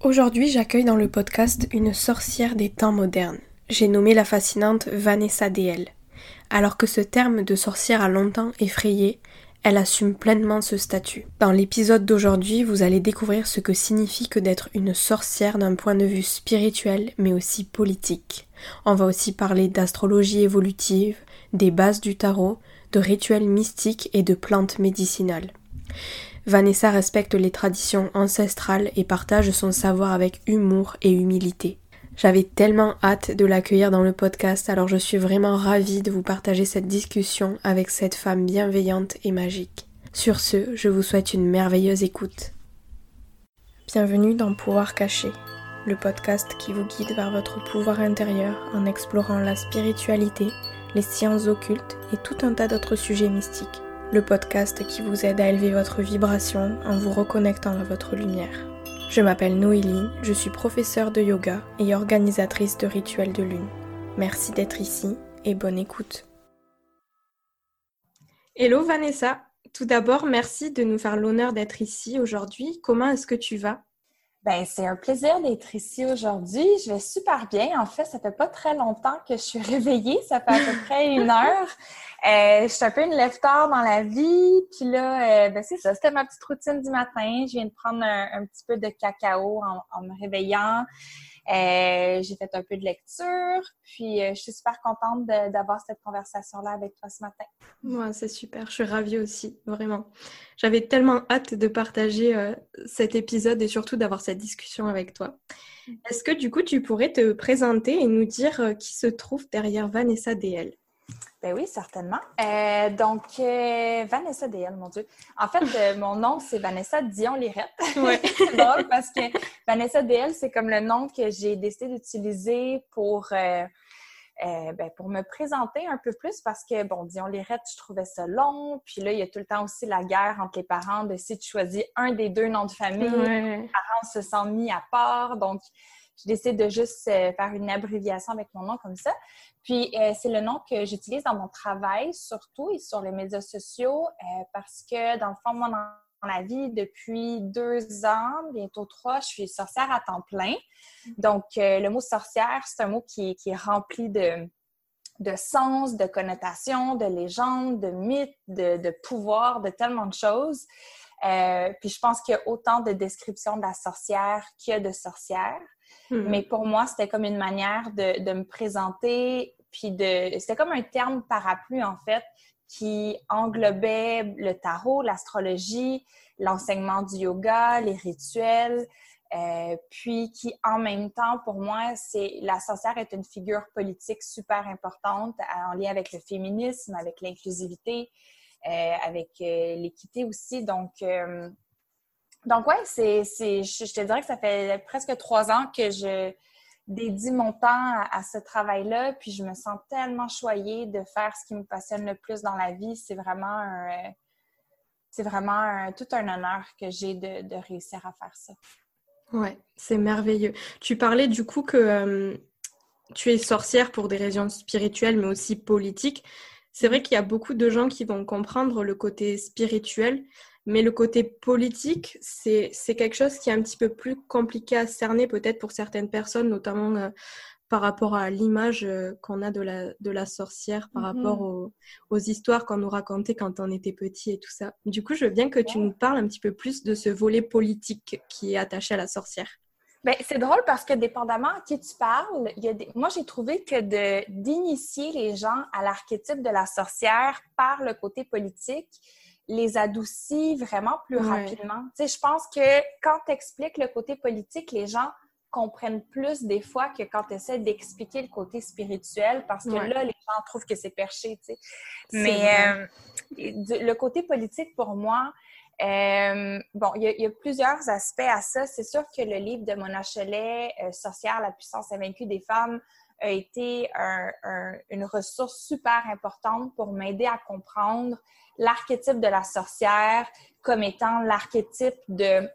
Aujourd'hui, j'accueille dans le podcast une sorcière des temps modernes. J'ai nommé la fascinante Vanessa DL. Alors que ce terme de sorcière a longtemps effrayé, elle assume pleinement ce statut. Dans l'épisode d'aujourd'hui, vous allez découvrir ce que signifie que d'être une sorcière d'un point de vue spirituel mais aussi politique. On va aussi parler d'astrologie évolutive, des bases du tarot, de rituels mystiques et de plantes médicinales. Vanessa respecte les traditions ancestrales et partage son savoir avec humour et humilité. J'avais tellement hâte de l'accueillir dans le podcast, alors je suis vraiment ravie de vous partager cette discussion avec cette femme bienveillante et magique. Sur ce, je vous souhaite une merveilleuse écoute. Bienvenue dans Pouvoir caché, le podcast qui vous guide vers votre pouvoir intérieur en explorant la spiritualité, les sciences occultes et tout un tas d'autres sujets mystiques le podcast qui vous aide à élever votre vibration en vous reconnectant à votre lumière. Je m'appelle Noélie, je suis professeure de yoga et organisatrice de rituels de lune. Merci d'être ici et bonne écoute. Hello Vanessa, tout d'abord merci de nous faire l'honneur d'être ici aujourd'hui. Comment est-ce que tu vas? Ben, c'est un plaisir d'être ici aujourd'hui. Je vais super bien. En fait, ça fait pas très longtemps que je suis réveillée. Ça fait à peu près une heure. Euh, je suis un peu une lève dans la vie. Puis là, euh, ben, c'est ça. C'était ma petite routine du matin. Je viens de prendre un, petit peu de cacao en me réveillant. Euh, j'ai fait un peu de lecture, puis je suis super contente d'avoir cette conversation-là avec toi ce matin. Moi, c'est super. Je suis ravie aussi, vraiment. J'avais tellement hâte de partager cet épisode et surtout d'avoir cette discussion avec toi. Mm. Est-ce que du coup, tu pourrais te présenter et nous dire qui se trouve derrière Vanessa DL ben oui, certainement. Euh, donc, euh, Vanessa DL, mon Dieu. En fait, euh, mon nom, c'est Vanessa Dion-Lirette. Ouais. c'est drôle parce que Vanessa DL, c'est comme le nom que j'ai décidé d'utiliser pour, ben, pour me présenter un peu plus parce que, bon, Dion-Lirette, je trouvais ça long. Puis là, il y a tout le temps aussi la guerre entre les parents de si tu choisis un des deux noms de famille, les parents se sentent mis à part. Donc, je décide de juste faire une abréviation avec mon nom comme ça. Puis, euh, c'est le nom que j'utilise dans mon travail, surtout, et sur les médias sociaux, euh, parce que, dans le fond, moi, dans la vie, depuis deux ans, bientôt trois, je suis sorcière à temps plein. Donc, euh, le mot sorcière, c'est un mot qui, qui est rempli de, de sens, de connotations, de légendes, de mythes, de, de pouvoir, de tellement de choses. puis je pense qu'il y a autant de descriptions de la sorcière qu'il y a de sorcières. Mm-hmm. Mais pour moi, c'était comme une manière de, me présenter, puis de, c'était comme un terme parapluie en fait qui englobait le tarot, l'astrologie, l'enseignement du yoga, les rituels, euh, puis qui en même temps, pour moi, c'est la sorcière est une figure politique super importante en lien avec le féminisme, avec l'inclusivité, euh, avec euh, l'équité aussi. Donc, donc, ouais, c'est, c'est, je, te dirais que ça fait presque trois ans que je dédie mon temps à, ce travail-là, puis je me sens tellement choyée de faire ce qui me passionne le plus dans la vie. C'est vraiment un, c'est vraiment tout un honneur que j'ai de, de, réussir à faire ça. Ouais, c'est merveilleux. Tu parlais du coup que euh, tu es sorcière pour des raisons spirituelles, mais aussi politiques. C'est vrai qu'il y a beaucoup de gens qui vont comprendre le côté spirituel, mais le côté politique, c'est quelque chose qui est un petit peu plus compliqué à cerner peut-être pour certaines personnes, notamment euh, par rapport à l'image euh, qu'on a de la, de la sorcière, par mm-hmm. rapport aux, aux histoires qu'on nous racontait quand on était petit et tout ça. Du coup, je veux bien que tu nous parles un petit peu plus de ce volet politique qui est attaché à la sorcière. Ben, c'est drôle parce que dépendamment à qui tu parles, il y a des... moi j'ai trouvé que d'initier les gens à l'archétype de la sorcière par le côté politique, les adoucit vraiment plus rapidement. Tu sais, je pense que quand tu expliques le côté politique, les gens comprennent plus des fois que quand tu essaies d'expliquer le côté spirituel parce que là, les gens trouvent que c'est perché, tu sais. Mais euh, le côté politique, pour moi, euh, bon, il y, a plusieurs aspects à ça. C'est sûr que le livre de Mona Cholet, euh, Sorcière, la puissance invaincue des femmes, a été une ressource super importante pour m'aider à comprendre l'archétype de la sorcière comme étant l'archétype de,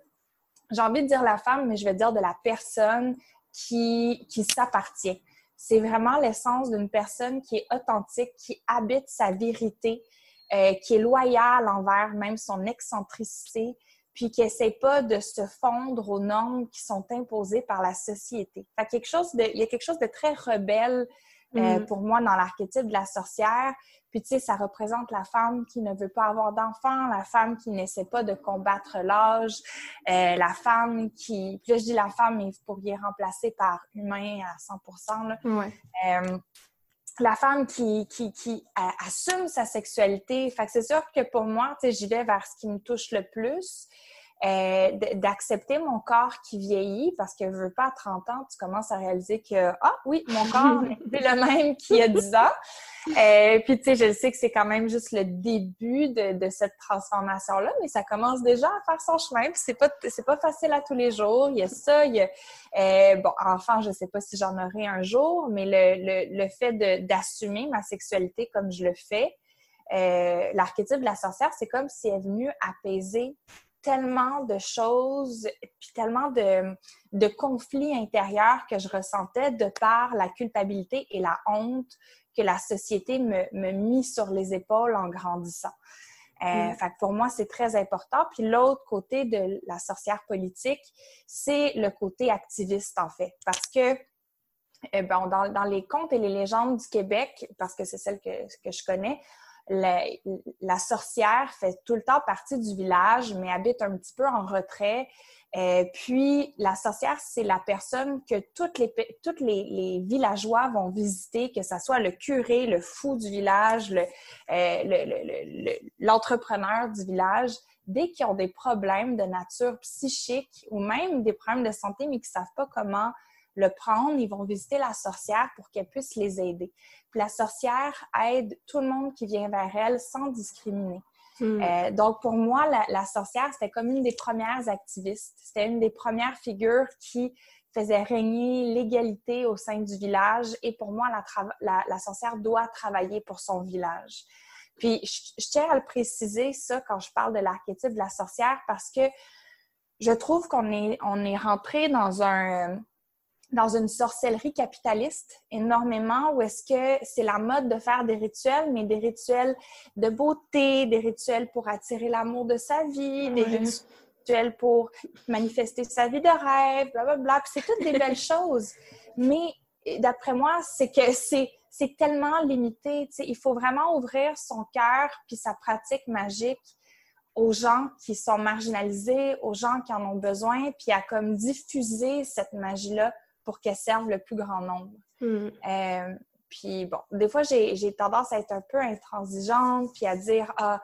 j'ai envie de dire la femme, mais je vais dire de la personne qui, qui s'appartient. C'est vraiment l'essence d'une personne qui est authentique, qui habite sa vérité, euh, qui est loyale envers même son excentricité, puis qui n'essaie pas de se fondre aux normes qui sont imposées par la société. Fait quelque chose de, il y a quelque chose de très rebelle euh, mm. pour moi dans l'archétype de la sorcière. Puis, tu sais, ça représente la femme qui ne veut pas avoir d'enfant, la femme qui n'essaie pas de combattre l'âge, euh, la femme qui... Puis là, je dis la femme, mais vous pourriez remplacer par humain à 100 là. Ouais. Euh, la femme qui, qui, assume sa sexualité. Fait que c'est sûr que pour moi, j'y vais vers ce qui me touche le plus. Euh, d'accepter mon corps qui vieillit parce que je veux pas à 30 ans, tu commences à réaliser que ah oui, mon corps n'est plus le même qu'il y a 10 ans. Euh, puis tu sais, je sais que c'est quand même juste le début de, de cette transformation là, mais ça commence déjà à faire son chemin. Puis c'est pas c'est pas facile à tous les jours. Il y a ça, il y a euh, bon enfant, je sais pas si j'en aurai un jour, mais le, le, le fait d'assumer ma sexualité comme je le fais. Euh, l'archétype de la sorcière, c'est comme si elle est venue apaiser tellement de choses, puis tellement de, de, conflits intérieurs que je ressentais de par la culpabilité et la honte que la société me, me mit sur les épaules en grandissant. Euh, mm. fait pour moi, c'est très important. Puis l'autre côté de la sorcière politique, c'est le côté activiste, en fait. Parce que eh ben, dans, dans, les contes et les légendes du Québec, parce que c'est celle que, que je connais, la, sorcière fait tout le temps partie du village, mais habite un petit peu en retrait. Euh, puis, la sorcière, c'est la personne que toutes les, toutes les, villageois vont visiter, que ce soit le curé, le fou du village, euh, l'entrepreneur le, du village, dès qu'ils ont des problèmes de nature psychique ou même des problèmes de santé, mais qui ne savent pas comment le prendre, ils vont visiter la sorcière pour qu'elle puisse les aider. Puis la sorcière aide tout le monde qui vient vers elle sans discriminer. Hmm. Euh, donc, pour moi, la, sorcière, c'était comme une des premières activistes. C'était une des premières figures qui faisait régner l'égalité au sein du village. Et pour moi, la, la, sorcière doit travailler pour son village. Puis, je, je, tiens à le préciser, ça, quand je parle de l'archétype de la sorcière, parce que je trouve qu'on est, on est rentré dans un, dans une sorcellerie capitaliste énormément où est-ce que c'est la mode de faire des rituels, mais des rituels de beauté, des rituels pour attirer l'amour de sa vie, des rituels pour manifester sa vie de rêve, blablabla. Bla, bla. c'est toutes des belles choses. Mais d'après moi, c'est que c'est c'est tellement limité. sais, il faut vraiment ouvrir son cœur puis sa pratique magique aux gens qui sont marginalisés, aux gens qui en ont besoin, puis à comme diffuser cette magie-là pour qu'elle serve le plus grand nombre. Hmm. Euh, puis bon, des fois, j'ai tendance à être un peu intransigeante, puis à dire, ah,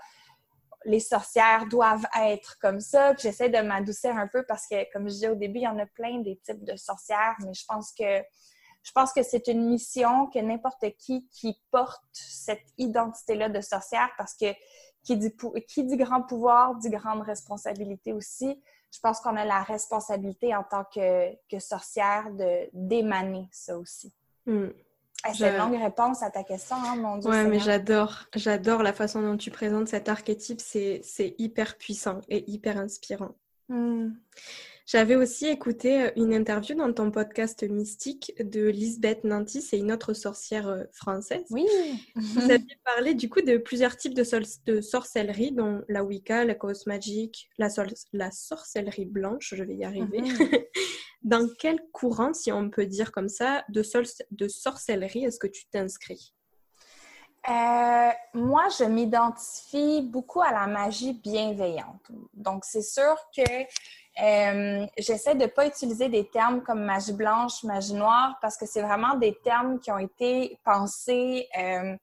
les sorcières doivent être comme ça. Puis j'essaie de m'adoucir un peu parce que, comme je disais au début, il y en a plein des types de sorcières, mais je pense que je pense que c'est une mission que n'importe qui qui porte cette identité-là de sorcière, parce que qui dit, qui dit grand pouvoir dit grande responsabilité aussi je pense qu'on a la responsabilité en tant que, que sorcière de d'émaner ça aussi. Hmm. C'est une longue réponse à ta question, hein, mon Dieu. Ouais, mais j'adore, j'adore la façon dont tu présentes cet archétype. C'est hyper puissant et hyper inspirant. Hmm. J'avais aussi écouté euh, une interview dans ton podcast Mystique de Lisbeth Nanty, c'est une autre sorcière euh, française. Oui. Vous aviez parlé du coup de plusieurs types de, de sorcellerie, dont la Wicca, la cause magique, la, la, sorcellerie blanche, je vais y arriver. Mhm. dans quel courant, si on peut dire comme ça, de, de sorcellerie est-ce que tu t'inscris? Euh, moi, je m'identifie beaucoup à la magie bienveillante. Donc, c'est sûr que euh, j'essaie de ne pas utiliser des termes comme magie blanche, magie noire, parce que c'est vraiment des termes qui ont été pensés euh,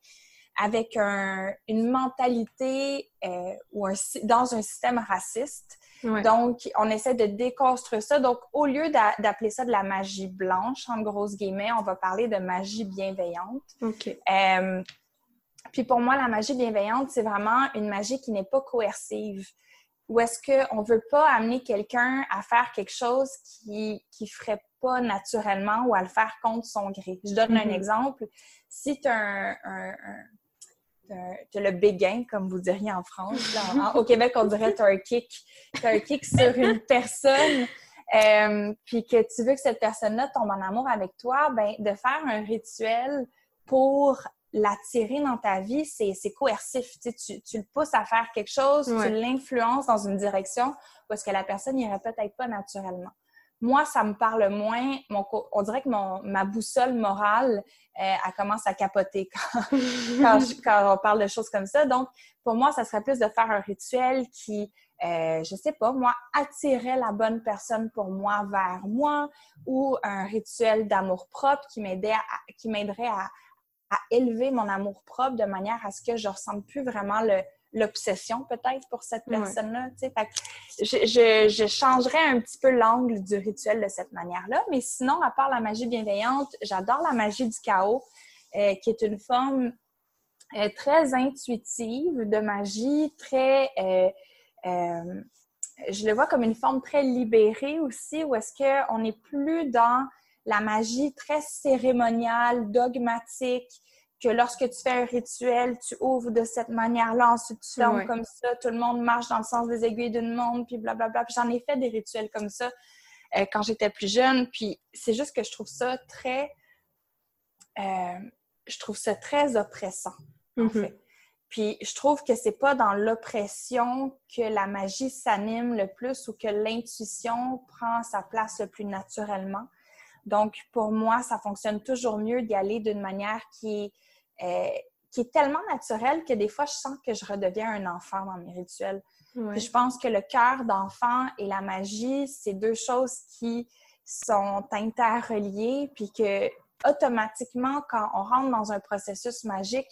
avec une mentalité euh, ou dans un système raciste. Donc, on essaie de déconstruire ça. Donc, au lieu d'appeler ça de la magie blanche, en grosses guillemets, on va parler de magie bienveillante. puis pour moi, la magie bienveillante, c'est vraiment une magie qui n'est pas coercive ou est-ce qu'on ne veut pas amener quelqu'un à faire quelque chose qui ne ferait pas naturellement ou à le faire contre son gré? Je donne un mm-hmm. exemple. Si tu as un, le béguin, comme vous diriez en France. au Québec, on dirait tu as un kick. Tu as un kick sur une personne, euh, puis que tu veux que cette personne-là tombe en amour avec toi, ben, de faire un rituel pour l'attirer dans ta vie, c'est coercif. Tu, tu, le pousses à faire quelque chose, tu l'influences dans une direction parce que la personne n'irait peut-être pas naturellement. Moi, ça me parle moins. Mon, on dirait que mon, ma boussole morale, euh, elle commence à capoter quand, quand, on parle de choses comme ça. Donc, pour moi, ça serait plus de faire un rituel qui, euh, je sais pas, moi, attirait la bonne personne pour moi vers moi ou un rituel d'amour propre qui m'aiderait à, à élever mon amour propre de manière à ce que je ressente plus vraiment le, l'obsession peut-être pour cette personne-là. Je, je, changerais un petit peu l'angle du rituel de cette manière-là. Mais sinon, à part la magie bienveillante, j'adore la magie du chaos, euh, qui est une forme euh, très intuitive de magie, très... Euh, je le vois comme une forme très libérée aussi, où est-ce qu'on n'est plus dans la magie très cérémoniale, dogmatique, que lorsque tu fais un rituel, tu ouvres de cette manière-là, ensuite tu fermes comme ça, tout le monde marche dans le sens des aiguilles d'une montre, puis blablabla. Puis j'en ai fait des rituels comme ça euh, quand j'étais plus jeune, puis c'est juste que je trouve ça très... Euh, je trouve ça très oppressant, en mm-hmm. fait. Puis je trouve que c'est pas dans l'oppression que la magie s'anime le plus ou que l'intuition prend sa place le plus naturellement. Donc, pour moi, ça fonctionne toujours mieux d'y aller d'une manière qui est euh, qui est tellement naturel que des fois, je sens que je redeviens un enfant dans mes rituels. je pense que le cœur d'enfant et la magie, c'est deux choses qui sont interreliées, puis que automatiquement, quand on rentre dans un processus magique,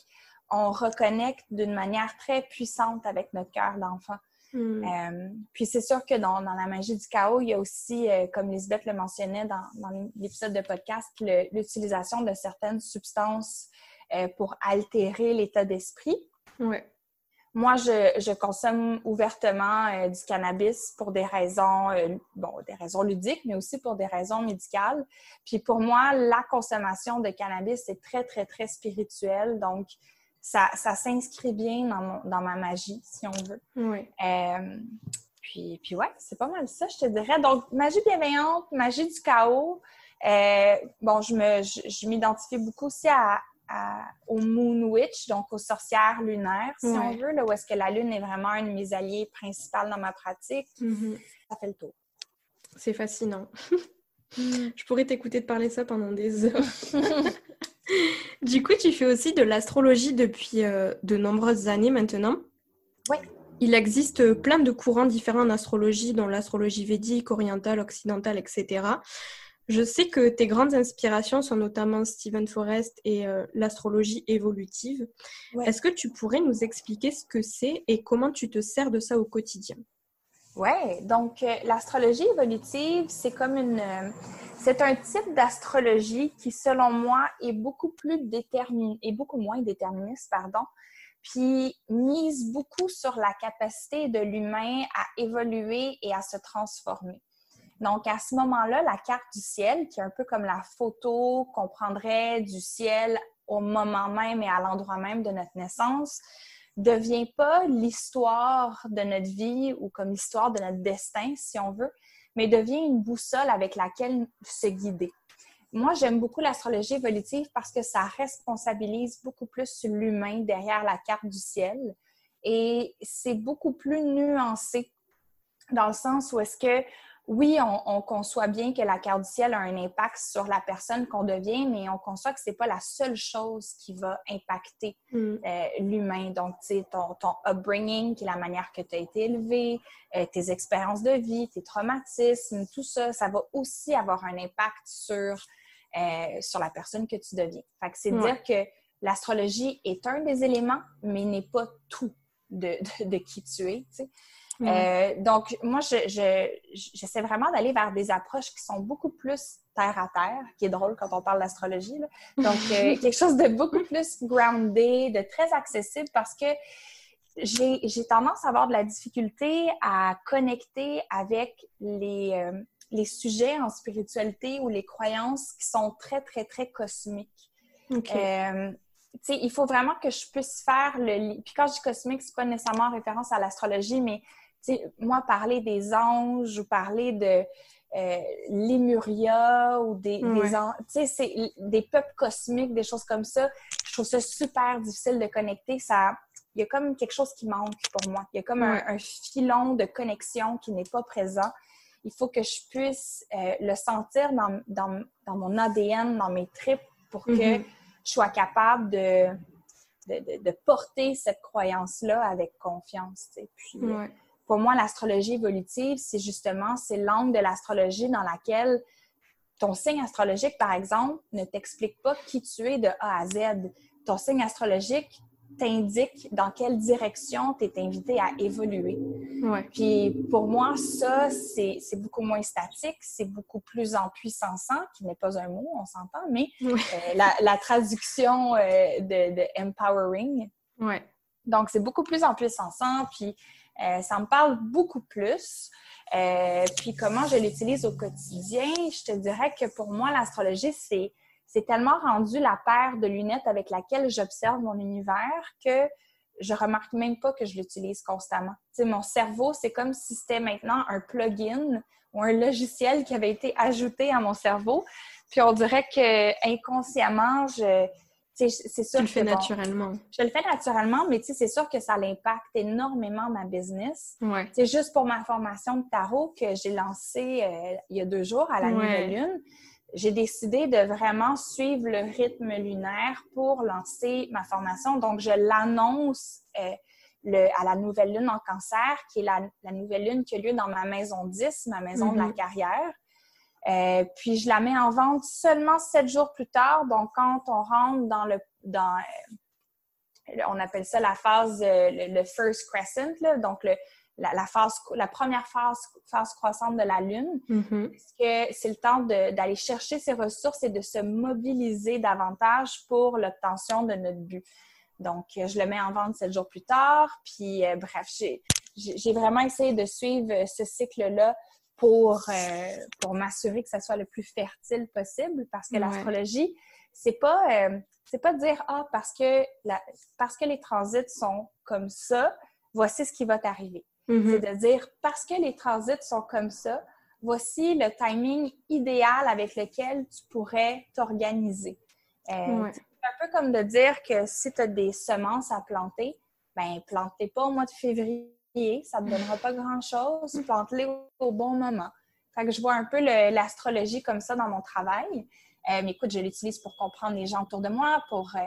on reconnecte d'une manière très puissante avec notre cœur d'enfant. Hmm. Euh, puis c'est sûr que dans, la magie du chaos, il y a aussi, euh, comme Lisbeth le mentionnait dans, dans l'épisode de podcast, l'utilisation de certaines substances euh, pour altérer l'état d'esprit. Moi, je, consomme ouvertement du cannabis pour des raisons, bon, des raisons ludiques, mais aussi pour des raisons médicales. Puis pour moi, la consommation de cannabis, c'est très, très, très spirituel. Donc, ça, ça s'inscrit bien dans, dans, ma magie, si on veut. Oui. puis, puis ouais, c'est pas mal ça, je te dirais. Donc, magie bienveillante, magie du chaos. bon, je me, je m'identifie beaucoup aussi à, au Moon Witch, donc aux sorcières lunaires, si on veut, là, où est-ce que la lune est vraiment une de mes alliées principales dans ma pratique. Mm-hmm. Ça fait le tour. C'est fascinant. Je pourrais t'écouter te parler ça pendant des heures. du coup, tu fais aussi de l'astrologie depuis euh, de nombreuses années maintenant. Oui. Il existe plein de courants différents en astrologie, dont l'astrologie védique, orientale, occidentale, etc. Je sais que tes grandes inspirations sont notamment Stephen Forrest et euh, l'astrologie évolutive. Est-ce que tu pourrais nous expliquer ce que c'est et comment tu te sers de ça au quotidien? Oui, donc euh, l'astrologie évolutive, c'est comme une. Euh, c'est un type d'astrologie qui, selon moi, est beaucoup plus déterminé, et beaucoup moins déterministe, pardon, puis mise beaucoup sur la capacité de l'humain à évoluer et à se transformer. Donc, à ce moment-là, la carte du ciel, qui est un peu comme la photo qu'on prendrait du ciel au moment même et à l'endroit même de notre naissance, devient pas l'histoire de notre vie ou comme l'histoire de notre destin, si on veut, mais devient une boussole avec laquelle se guider. Moi, j'aime beaucoup l'astrologie évolutive parce que ça responsabilise beaucoup plus l'humain derrière la carte du ciel et c'est beaucoup plus nuancé dans le sens où est-ce que oui, on, conçoit bien que la carte du ciel a un impact sur la personne qu'on devient, mais on conçoit que c'est pas la seule chose qui va impacter mm. euh, l'humain. Donc, tu sais, ton, ton, upbringing, qui est la manière que tu as été élevé, euh, tes expériences de vie, tes traumatismes, tout ça, ça va aussi avoir un impact sur, euh, sur la personne que tu deviens. Fait que c'est dire que l'astrologie est un des éléments, mais n'est pas tout de, de, qui tu es. Tu sais. Euh, donc, moi, j'essaie je, vraiment d'aller vers des approches qui sont beaucoup plus terre à terre, qui est drôle quand on parle d'astrologie. Donc, euh, quelque chose de beaucoup plus groundé, de très accessible parce que j'ai tendance à avoir de la difficulté à connecter avec les, euh, les sujets en spiritualité ou les croyances qui sont très, très, très cosmiques. il faut vraiment que je puisse faire le... Puis quand je dis cosmique, c'est pas nécessairement en référence à l'astrologie, mais moi, parler des anges ou parler de euh, Lemuria ou des, des, des peuples cosmiques, des choses comme ça, je trouve ça super difficile de connecter. Ça, il y a comme quelque chose qui manque pour moi. Il y a comme un, filon de connexion qui n'est pas présent. Il faut que je puisse euh, le sentir dans, dans, dans, mon ADN, dans mes tripes, pour que mm-hmm. je sois capable de, de, de, porter cette croyance-là avec confiance. Puis, pour moi, l'astrologie évolutive, c'est justement, c'est l'angle de l'astrologie dans laquelle ton signe astrologique, par exemple, ne t'explique pas qui tu es de A à Z. Ton signe astrologique t'indique dans quelle direction tu es invité à évoluer. Puis pour moi, ça, c'est beaucoup moins statique, c'est beaucoup plus en puissançant, qui n'est pas un mot, on s'entend, mais euh, la, traduction euh, de, empowering. Ouais. Donc, c'est beaucoup plus en puissançant, puis euh, ça me parle beaucoup plus. Euh, puis comment je l'utilise au quotidien, je te dirais que pour moi, l'astrologie, c'est, c'est tellement rendu la paire de lunettes avec laquelle j'observe mon univers que je remarque même pas que je l'utilise constamment. Tu sais, mon cerveau, c'est comme si c'était maintenant un plugin ou un logiciel qui avait été ajouté à mon cerveau. Puis on dirait que inconsciemment, je, c'est sûr tu le fais naturellement. Je le fais naturellement, mais c'est sûr que ça l'impacte énormément ma business. C'est juste pour ma formation de tarot que j'ai lancée euh, il y a deux jours à la nouvelle lune. J'ai décidé de vraiment suivre le rythme lunaire pour lancer ma formation. Donc, je l'annonce euh, à la nouvelle lune en cancer, qui est la, nouvelle lune qui a lieu dans ma maison 10, ma maison de la mm-hmm. carrière. Euh, puis je la mets en vente seulement sept jours plus tard. Donc, quand on rentre dans le dans euh, on appelle ça la phase euh, le, first crescent, là, donc le, la, phase la première phase, phase croissante de la lune, mm-hmm. parce que c'est le temps d'aller chercher ses ressources et de se mobiliser davantage pour l'obtention de notre but? Donc, je le mets en vente sept jours plus tard. Puis, bref, j'ai vraiment essayé de suivre ce cycle-là pour, euh, pour m'assurer que ça soit le plus fertile possible parce que l'astrologie, c'est pas, euh, c'est pas dire Ah, parce que, la, parce que les transits sont comme ça, voici ce qui va t'arriver. Mm-hmm. C'est de dire parce que les transits sont comme ça, voici le timing idéal avec lequel tu pourrais t'organiser. Euh, c'est un peu comme de dire que si tu as des semences à planter, ben plantez pas au mois de février ça ne te donnera pas grand-chose. Plante-les au, bon moment. Fait que je vois un peu l'astrologie comme ça dans mon travail. Euh, mais écoute, je l'utilise pour comprendre les gens autour de moi, pour, euh,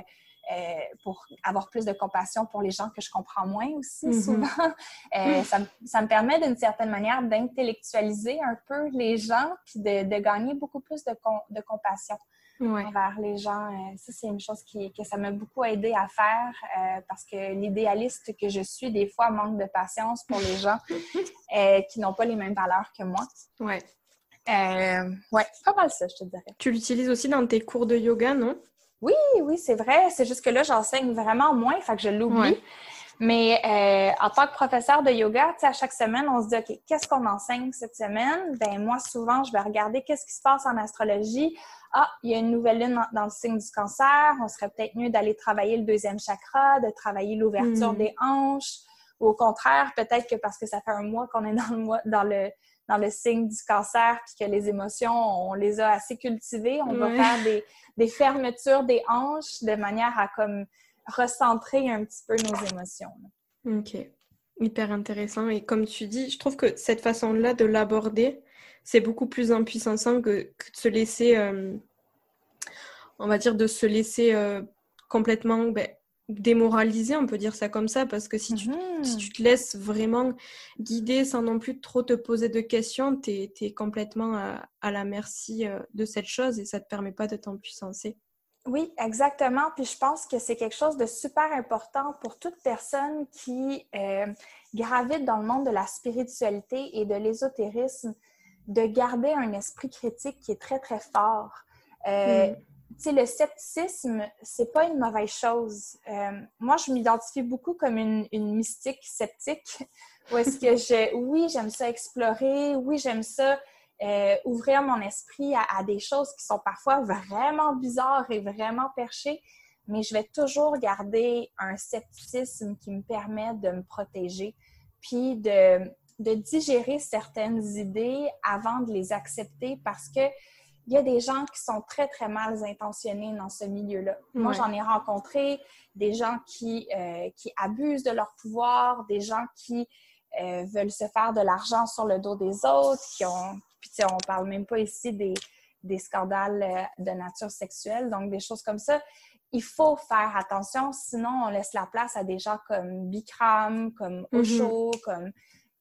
euh, pour avoir plus de compassion pour les gens que je comprends moins aussi mm-hmm. souvent. ça, ça, me permet d'une certaine manière d'intellectualiser un peu les gens puis de, de gagner beaucoup plus de, de compassion envers les gens. Euh, ça, c'est une chose qui, que ça m'a beaucoup aidé à faire euh, parce que l'idéaliste que je suis, des fois, manque de patience pour les gens euh, qui n'ont pas les mêmes valeurs que moi. Ouais. ouais, pas mal ça, je te dirais. Tu l'utilises aussi dans tes cours de yoga, non? Oui, oui, c'est vrai. C'est juste que là, j'enseigne vraiment moins, fait que je l'oublie. Mais en tant que professeur de yoga, à chaque semaine, on se dit, OK, qu'est-ce qu'on enseigne cette semaine? Ben moi, souvent, je vais regarder qu'est-ce qui se passe en astrologie ah, il y a une nouvelle lune dans, le signe du cancer, on serait peut-être mieux d'aller travailler le deuxième chakra, de travailler l'ouverture hmm. des hanches, ou au contraire, peut-être que parce que ça fait un mois qu'on est dans le, mois, dans le, dans le signe du cancer, puis que les émotions, on les a assez cultivées, on va faire des, des, fermetures des hanches de manière à comme recentrer un petit peu nos émotions. OK. Hyper intéressant. Et comme tu dis, je trouve que cette façon-là de l'aborder, c'est beaucoup plus impuissant que, que de se laisser, euh, on va dire, de se laisser euh, complètement ben, démoraliser, on peut dire ça comme ça, parce que si, tu, mhm. si tu te laisses vraiment guider sans non plus trop te poser de questions, tu es, complètement à, la merci euh, de cette chose et ça ne te permet pas de t'empuissancer. Oui, exactement. Puis je pense que c'est quelque chose de super important pour toute personne qui gravite dans le monde de la spiritualité et de l'ésotérisme de garder un esprit critique qui est très, très fort. Euh, mm. Tu sais, le scepticisme, c'est pas une mauvaise chose. Euh, moi, je m'identifie beaucoup comme une, mystique sceptique, où est-ce que je, oui, j'aime ça explorer, oui, j'aime ça euh, ouvrir mon esprit à, des choses qui sont parfois vraiment bizarres et vraiment perchées, mais je vais toujours garder un scepticisme qui me permet de me protéger, puis de, de digérer certaines idées avant de les accepter parce que il y a des gens qui sont très, très mal intentionnés dans ce milieu-là. Moi, j'en ai rencontré des gens qui, euh, qui abusent de leur pouvoir, des gens qui euh, veulent se faire de l'argent sur le dos des autres, qui ont... Puis, on parle même pas ici des, des scandales euh, de nature sexuelle, donc des choses comme ça. Il faut faire attention, sinon on laisse la place à des gens comme Bikram, comme. Osho, comme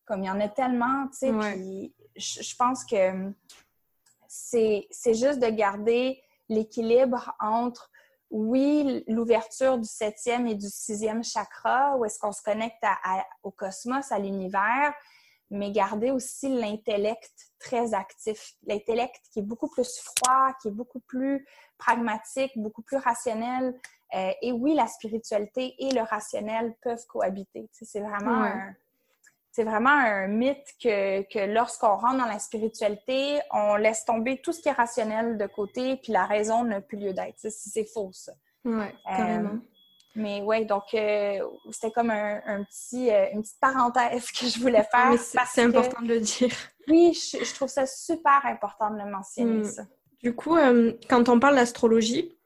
comme il y en a tellement, tu sais. Puis je pense que c'est juste de garder l'équilibre entre oui, l'ouverture du septième et du sixième chakra, où est-ce qu'on se connecte au cosmos, à l'univers, mais garder aussi l'intellect très actif. L'intellect qui est beaucoup plus froid, qui est beaucoup plus pragmatique, beaucoup plus rationnel. Euh, et oui, la spiritualité et le rationnel peuvent cohabiter. c'est vraiment un c'est vraiment un mythe que, que lorsqu'on rentre dans la spiritualité, on laisse tomber tout ce qui est rationnel de côté, puis la raison n'a plus lieu d'être. C'est faux, ça. Oui, euh, mais oui, donc euh, c'était comme un, un petit, euh, une petite parenthèse que je voulais faire. C'est important de le dire. Oui, je, trouve ça super important de le mentionner, ça. Du coup, quand on parle d'astrologie,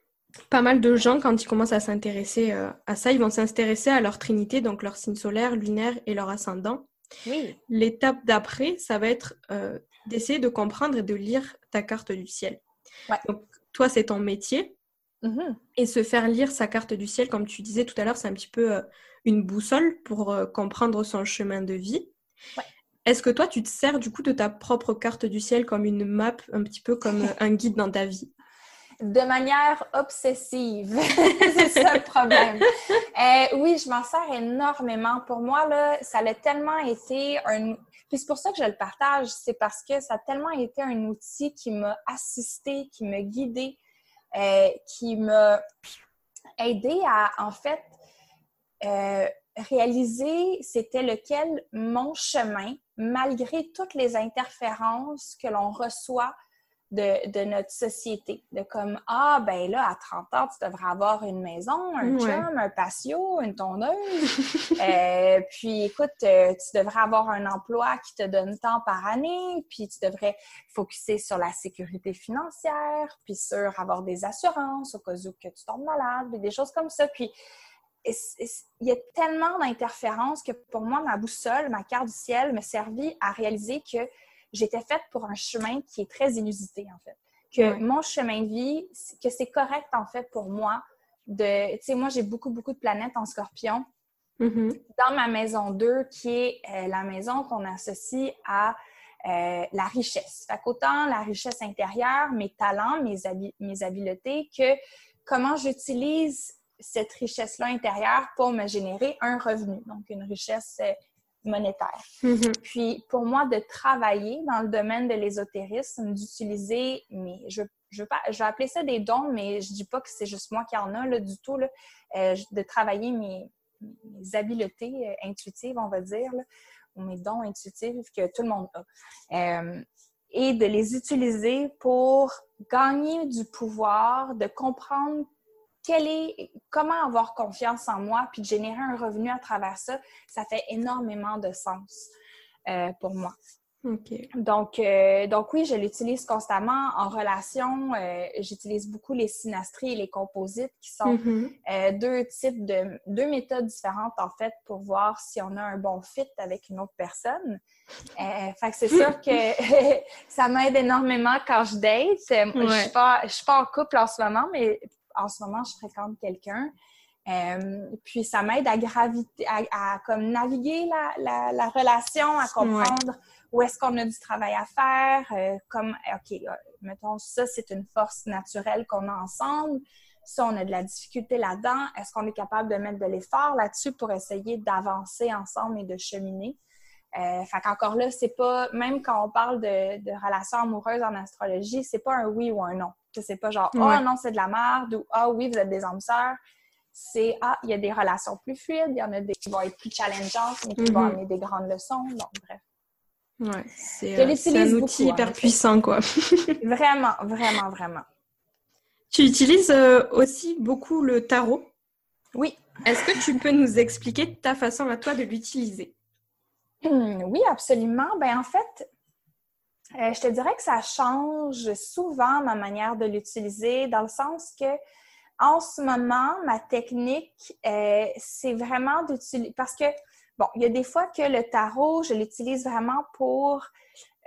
pas mal de gens, quand ils commencent à s'intéresser à ça, ils vont s'intéresser à leur trinité, donc leur signe solaire, lunaire et leur ascendant. L'étape d'après, ça va être euh, d'essayer de comprendre et de lire ta carte du ciel. Donc, toi, c'est ton métier. Mm-hmm. Et se faire lire sa carte du ciel, comme tu disais tout à l'heure, c'est un petit peu euh, une boussole pour euh, comprendre son chemin de vie. Est-ce que toi, tu te sers du coup de ta propre carte du ciel comme une map, un petit peu comme un guide dans ta vie? De manière obsessive. c'est ça le problème. Euh, oui, je m'en sers énormément. Pour moi, là, ça a tellement été un... Puis c'est pour ça que je le partage, c'est parce que ça a tellement été un outil qui m'a assisté, qui m'a guidé, euh, qui m'a aidé à, en fait, euh, réaliser c'était lequel mon chemin, malgré toutes les interférences que l'on reçoit de, notre société. De comme, ah, ben là, à 30 ans, tu devrais avoir une maison, un chum, un patio, une tondeuse. euh, puis, écoute, euh, tu devrais avoir un emploi qui te donne tant par année, puis tu devrais focuser sur la sécurité financière, puis sur avoir des assurances au cas où que tu tombes malade, puis des choses comme ça. Puis, il y a tellement d'interférences que pour moi, ma boussole, ma carte du ciel me servit à réaliser que j'étais faite pour un chemin qui est très inusité, en fait. Que mon chemin de vie, que c'est correct, en fait, pour moi. De, tu sais, moi, j'ai beaucoup, beaucoup de planètes en scorpion. Mm-hmm. Dans ma maison 2, qui est euh, la maison qu'on associe à euh, la richesse. Fait qu'autant la richesse intérieure, mes talents, mes, mes habiletés, que comment j'utilise cette richesse-là intérieure pour me générer un revenu, donc une richesse monétaire. Mm-hmm. Puis pour moi, de travailler dans le domaine de l'ésotérisme, d'utiliser, mais je, je, veux pas, je vais appeler ça des dons, mais je dis pas que c'est juste moi qui en a là, du tout, là, euh, de travailler mes, habiletés euh, intuitives, on va dire, ou mes dons intuitifs que tout le monde a. Euh, et de les utiliser pour gagner du pouvoir, de comprendre est, comment avoir confiance en moi puis de générer un revenu à travers ça, ça fait énormément de sens euh, pour moi. Donc, euh, donc oui, je l'utilise constamment en relation. Euh, j'utilise beaucoup les synastries et les composites, qui sont mm-hmm. deux types de deux méthodes différentes en fait pour voir si on a un bon fit avec une autre personne. fait que c'est sûr que ça m'aide énormément quand je date. Je suis pas, je suis pas en couple en ce moment, mais en ce moment, je fréquente quelqu'un. Euh, puis ça m'aide à graviter, à, comme naviguer la, la, relation, à comprendre où est-ce qu'on a du travail à faire, euh, comme, OK, euh, mettons, ça, c'est une force naturelle qu'on a ensemble. Ça, on a de la difficulté là-dedans. Est-ce qu'on est capable de mettre de l'effort là-dessus pour essayer d'avancer ensemble et de cheminer? Euh, fait qu'encore là, c'est pas, même quand on parle de, de relations amoureuses en astrologie, c'est pas un oui ou un non. C'est pas genre, oh non, c'est de la merde ou ah oui, vous êtes des âmes sœurs. C'est, ah, il y a des relations plus fluides, il y en a des qui vont être plus challengeantes, mais qui vont mm-hmm. amener des grandes leçons. Donc, bref. Ouais, c'est euh, un outil hyper puissant, quoi. vraiment, vraiment, vraiment. Tu utilises euh, aussi beaucoup le tarot? Oui. Est-ce que tu peux nous expliquer ta façon à toi de l'utiliser? oui, absolument. Ben, en fait, Euh, je te dirais que ça change souvent ma manière de l'utiliser, dans le sens que en ce moment, ma technique, euh, c'est vraiment d'utiliser. Parce que, bon, il y a des fois que le tarot, je l'utilise vraiment pour.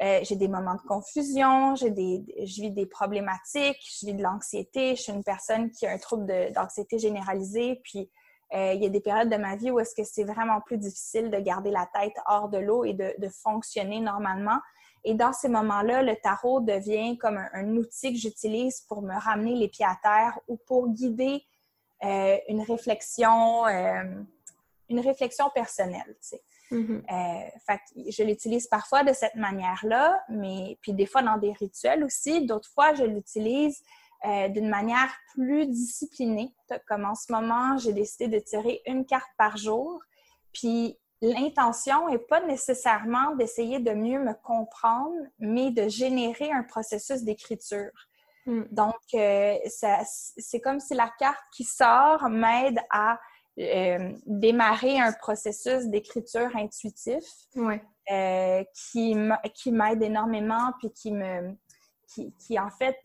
Euh, j'ai des moments de confusion, j'ai des, je vis des problématiques, je vis de l'anxiété. Je suis une personne qui a un trouble d'anxiété généralisée, puis il y a des périodes de ma vie où est-ce que c'est vraiment plus difficile de garder la tête hors de l'eau et de, fonctionner normalement. Et dans ces moments-là, le tarot devient comme un, outil que j'utilise pour me ramener les pieds à terre ou pour guider euh, une réflexion, euh, une réflexion personnelle. Tu sais. Mm-hmm. euh, fait, je l'utilise parfois de cette manière-là, mais puis des fois dans des rituels aussi. D'autres fois, je l'utilise d'une manière plus disciplinée. Comme en ce moment, j'ai décidé de tirer une carte par jour. Puis l'intention n'est pas nécessairement d'essayer de mieux me comprendre, mais de générer un processus d'écriture. Hmm. Donc, euh, c'est comme si la carte qui sort m'aide à euh, démarrer un processus d'écriture intuitif euh, qui, qui m'aide énormément, puis qui me, qui, qui en fait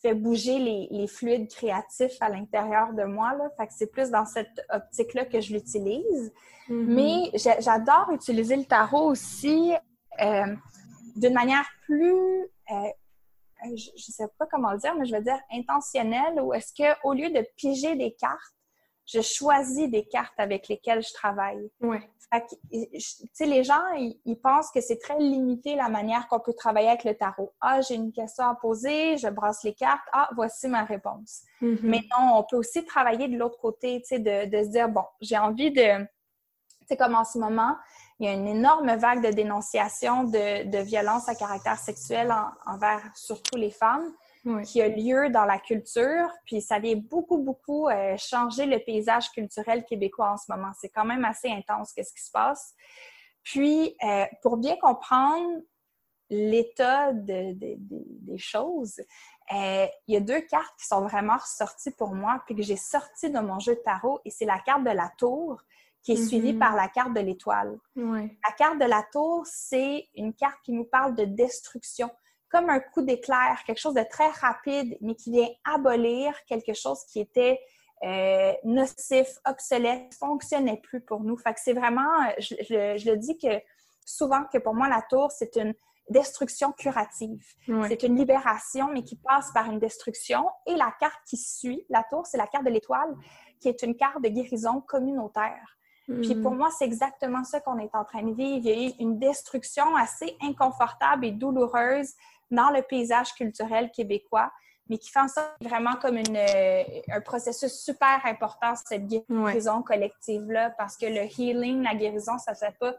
fait bouger les, les, fluides créatifs à l'intérieur de moi. Là. Fait que c'est plus dans cette optique-là que je l'utilise. Mm-hmm. Mais j'adore utiliser le tarot aussi euh, d'une manière plus, euh, je ne sais pas comment le dire, mais je vais dire intentionnelle, ou est-ce qu'au lieu de piger des cartes, je choisis des cartes avec lesquelles je travaille. Ouais. Tu sais, les gens, ils, pensent que c'est très limité la manière qu'on peut travailler avec le tarot. Ah, j'ai une question à poser, je brasse les cartes. Ah, voici ma réponse. Mm-hmm. Mais non, on peut aussi travailler de l'autre côté, tu sais, de, de, se dire, bon, j'ai envie de... Tu sais, comme en ce moment, il y a une énorme vague de dénonciation de, de violence à caractère sexuel envers surtout les femmes qui a lieu dans la culture. Puis ça vient beaucoup, beaucoup euh, changer le paysage culturel québécois en ce moment. C'est quand même assez intense qu'est-ce qui se passe. Puis, euh, pour bien comprendre l'état de, des choses, euh, il y a deux cartes qui sont vraiment ressorties pour moi, puis que j'ai sorties de mon jeu de tarot, et c'est la carte de la tour qui est suivie mm-hmm. par la carte de l'étoile. La carte de la tour, c'est une carte qui nous parle de destruction comme un coup d'éclair, quelque chose de très rapide, mais qui vient abolir quelque chose qui était euh, nocif, obsolète, fonctionnait plus pour nous. Fait que c'est vraiment, je, le dis que souvent que pour moi, la tour, c'est une destruction curative. C'est une libération, mais qui passe par une destruction. Et la carte qui suit, la tour, c'est la carte de l'étoile, qui est une carte de guérison communautaire. Puis pour moi, c'est exactement ça qu'on est en train de vivre. Il y a eu une destruction assez inconfortable et douloureuse dans le paysage culturel québécois, mais qui fait en sorte vraiment comme une, euh, un processus super important, cette guérison collective-là, parce que le healing, la guérison, ça ne se fait pas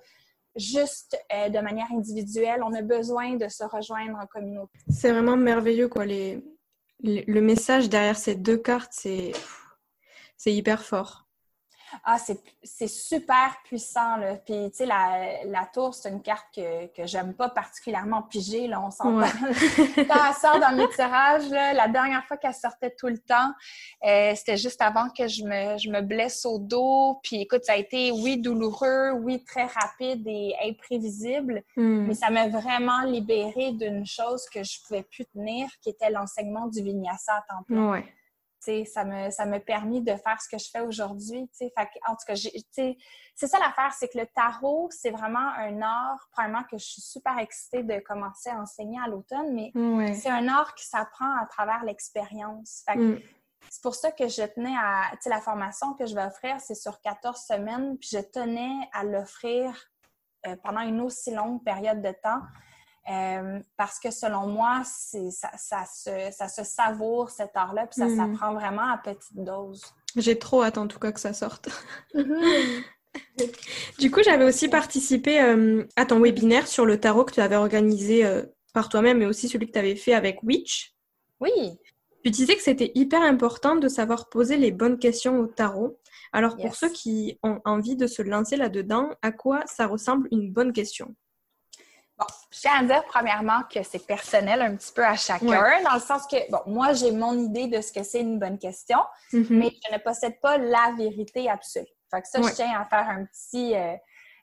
juste euh, de manière individuelle. On a besoin de se rejoindre en communauté. C'est vraiment merveilleux, quoi. Les, le message derrière ces deux cartes, c'est, c'est hyper fort. Ah, c'est super puissant, là. Puis, tu sais, la, la, tour, c'est une carte que, que j'aime pas particulièrement piger, là, on s'entend. Quand elle sort dans mes tirages, là, la dernière fois qu'elle sortait tout le temps, euh, c'était juste avant que je me, je me blesse au dos. Puis, écoute, ça a été, oui, douloureux, oui, très rapide et imprévisible, hmm. mais ça m'a vraiment libérée d'une chose que je pouvais plus tenir, qui était l'enseignement du vinyasa à temps plein. Ouais ça me, ça m'a permis de faire ce que je fais aujourd'hui. En tout cas, c'est ça l'affaire, c'est que le tarot, c'est vraiment un art, premièrement, que je suis super excitée de commencer à enseigner à l'automne, mais c'est un art qui s'apprend à travers l'expérience. Mm. C'est pour ça que je tenais à, la formation que je vais offrir, c'est sur 14 semaines, puis je tenais à l'offrir euh, pendant une aussi longue période de temps euh, parce que selon moi, ça, ça, se, ça se savoure cet art-là, puis ça mm. s'apprend vraiment à petite dose. J'ai trop hâte en tout cas que ça sorte. Mm-hmm. du coup, j'avais aussi participé euh, à ton webinaire sur le tarot que tu avais organisé euh, par toi-même, mais aussi celui que tu avais fait avec Witch. Oui. Tu disais que c'était hyper important de savoir poser les bonnes questions au tarot. Alors, pour ceux qui ont envie de se lancer là-dedans, à quoi ça ressemble une bonne question? Bon, je tiens à dire premièrement que c'est personnel un petit peu à chacun, dans le sens que, bon, moi, j'ai mon idée de ce que c'est une bonne question, mm-hmm. mais je ne possède pas la vérité absolue. Fait que ça, je tiens à faire un petit, euh,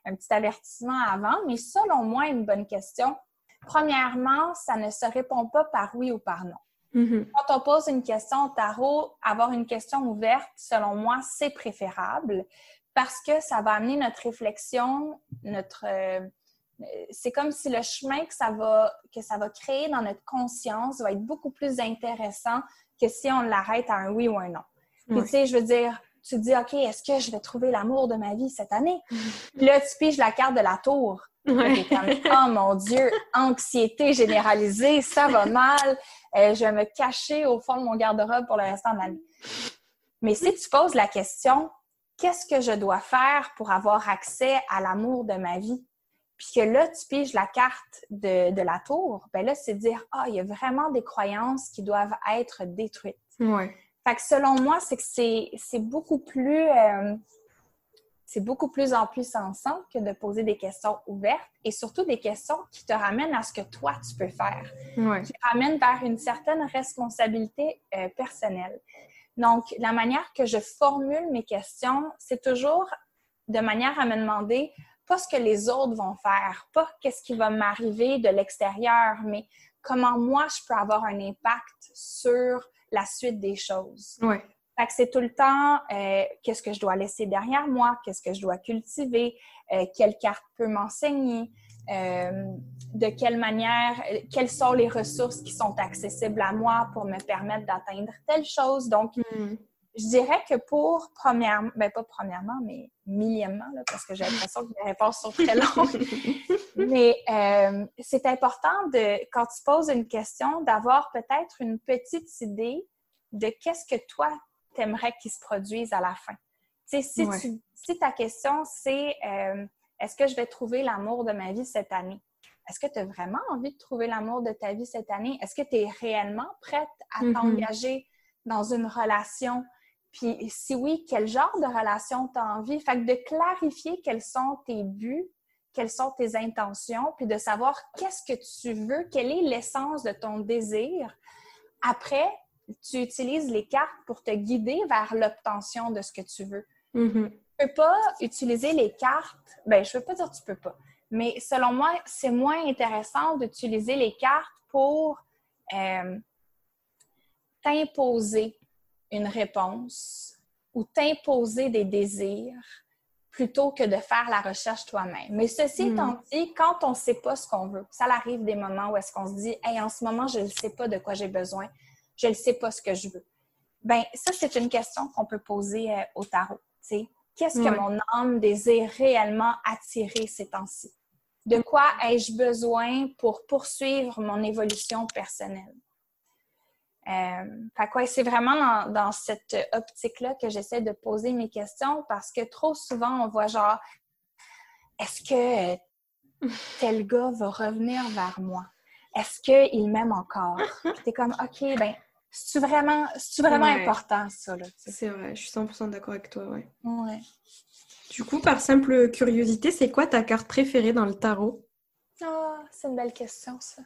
un petit avertissement avant, mais selon moi, une bonne question, premièrement, ça ne se répond pas par oui ou par non. Mhm. Quand on pose une question au tarot, avoir une question ouverte, selon moi, c'est préférable parce que ça va amener notre réflexion, notre euh, c'est comme si le chemin que ça va que ça va créer dans notre conscience va être beaucoup plus intéressant que si on l'arrête à un oui ou un non. Puis tu sais, je veux dire, tu te dis OK, est-ce que je vais trouver l'amour de ma vie cette année? Puis là, tu piges la carte de la tour. Ouais. Comme, oh mon Dieu, anxiété généralisée, ça va mal. Euh, je vais me cacher au fond de mon garde-robe pour le restant de l'année. Mais si tu poses la question, qu'est-ce que je dois faire pour avoir accès à l'amour de ma vie? Puis que là, tu piges la carte de, de la tour, ben là, c'est dire, ah, il y a vraiment des croyances qui doivent être détruites. Ouais. Fait que selon moi, c'est que c'est beaucoup plus euh, c'est beaucoup plus en plus sensant que de poser des questions ouvertes et surtout des questions qui te ramènent à ce que toi tu peux faire, Ouais. qui ramènent vers une certaine responsabilité euh, personnelle. Donc, la manière que je formule mes questions, c'est toujours de manière à me demander pas ce que les autres vont faire, pas qu'est-ce qui va m'arriver de l'extérieur, mais comment moi je peux avoir un impact sur la suite des choses. Fait que c'est tout le temps euh, qu'est-ce que je dois laisser derrière moi, qu'est-ce que je dois cultiver, euh, quelle carte peut m'enseigner, euh, de quelle manière, quelles sont les ressources qui sont accessibles à moi pour me permettre d'atteindre telle chose. Donc, Mhm. Je dirais que pour premièrement, ben pas premièrement, mais millièmement, là, parce que j'ai l'impression que mes réponses sont très longues. mais euh, c'est important de, quand tu poses une question, d'avoir peut-être une petite idée de qu'est-ce que toi t'aimerais qu'il se produise à la fin. Tu sais, si, Ouais. tu, si ta question c'est euh, est-ce que je vais trouver l'amour de ma vie cette année? Est-ce que tu as vraiment envie de trouver l'amour de ta vie cette année? Est-ce que tu es réellement prête à Mhm. t'engager dans une relation? Puis si oui, quel genre de relation tu as envie? Fait que de clarifier quels sont tes buts, quelles sont tes intentions, puis de savoir qu'est-ce que tu veux, quelle est l'essence de ton désir. Après, tu utilises les cartes pour te guider vers l'obtention de ce que tu veux. Mhm. Tu peux pas utiliser les cartes. Ben, je veux pas dire que tu peux pas. Mais selon moi, c'est moins intéressant d'utiliser les cartes pour euh, t'imposer une réponse ou t'imposer des désirs plutôt que de faire la recherche toi-même. Mais ceci Hmm. étant dit, quand on ne sait pas ce qu'on veut, ça arrive des moments où est-ce qu'on se dit Hey, en ce moment, je ne sais pas de quoi j'ai besoin, je ne sais pas ce que je veux. Ben, ça, c'est une question qu'on peut poser euh, au tarot. Qu'est-ce que mon âme désire réellement attirer ces temps-ci? De quoi ai-je besoin pour poursuivre mon évolution personnelle? Euh, c'est vraiment dans, dans cette optique-là que j'essaie de poser mes questions parce que trop souvent, on voit genre, est-ce que tel gars va revenir vers moi? Est-ce qu'il m'aime encore? Puis t'es comme, OK, ben, vraiment, c'est vraiment Ouais. important, ça? C'est vrai, je suis 100% d'accord avec toi, ouais. Ouais. Du coup, par simple curiosité, c'est quoi ta carte préférée dans le tarot? Ah, c'est une belle question, ça.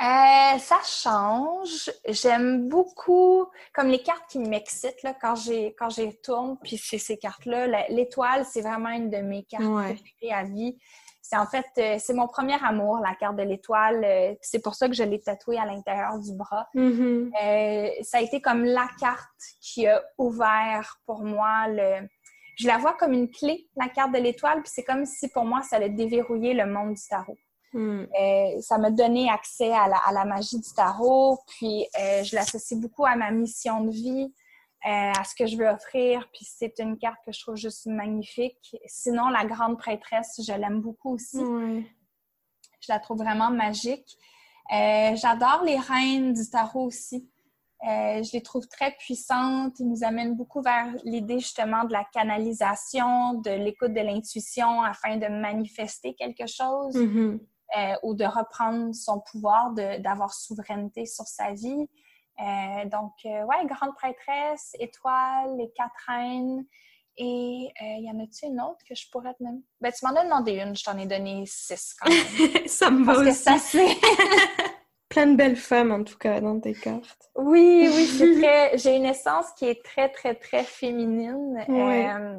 Euh, ça change. J'aime beaucoup, comme les cartes qui m'excitent là, quand j'ai quand j'y retourne, puis c'est ces cartes-là. L'étoile, c'est vraiment une de mes cartes Ouais. à vie. C'est en fait, euh, c'est mon premier amour, la carte de l'étoile. Euh, c'est pour ça que je l'ai tatouée à l'intérieur du bras. Mhm. Euh, ça a été comme la carte qui a ouvert pour moi le. Je la vois comme une clé, la carte de l'étoile, puis c'est comme si pour moi, ça allait déverrouiller le monde du tarot. Mhm. Euh, ça m'a donné accès à la, à la magie du tarot, puis euh, je l'associe beaucoup à ma mission de vie, euh, à ce que je veux offrir, puis c'est une carte que je trouve juste magnifique. Sinon, la grande prêtresse, je l'aime beaucoup aussi. Je la trouve vraiment magique. J'adore les reines du tarot aussi. Je les trouve très puissantes. Ils nous amènent beaucoup vers l'idée justement de la canalisation, de l'écoute de l'intuition afin de manifester quelque chose Mhm. Euh, ou de reprendre son pouvoir, de- d'avoir souveraineté sur sa vie. Euh, donc, euh, ouais, grande prêtresse, étoile, les quatre reines. Et euh, y en a-tu une autre que je pourrais te nommer? Ben, tu m'en as demandé une, je t'en ai donné six quand même. ça me va Parce que aussi. ça, c'est. Plein de belles femmes, en tout cas, dans tes cartes. Oui, oui. J'ai une essence qui est très, très, très féminine. Ouais. Euh,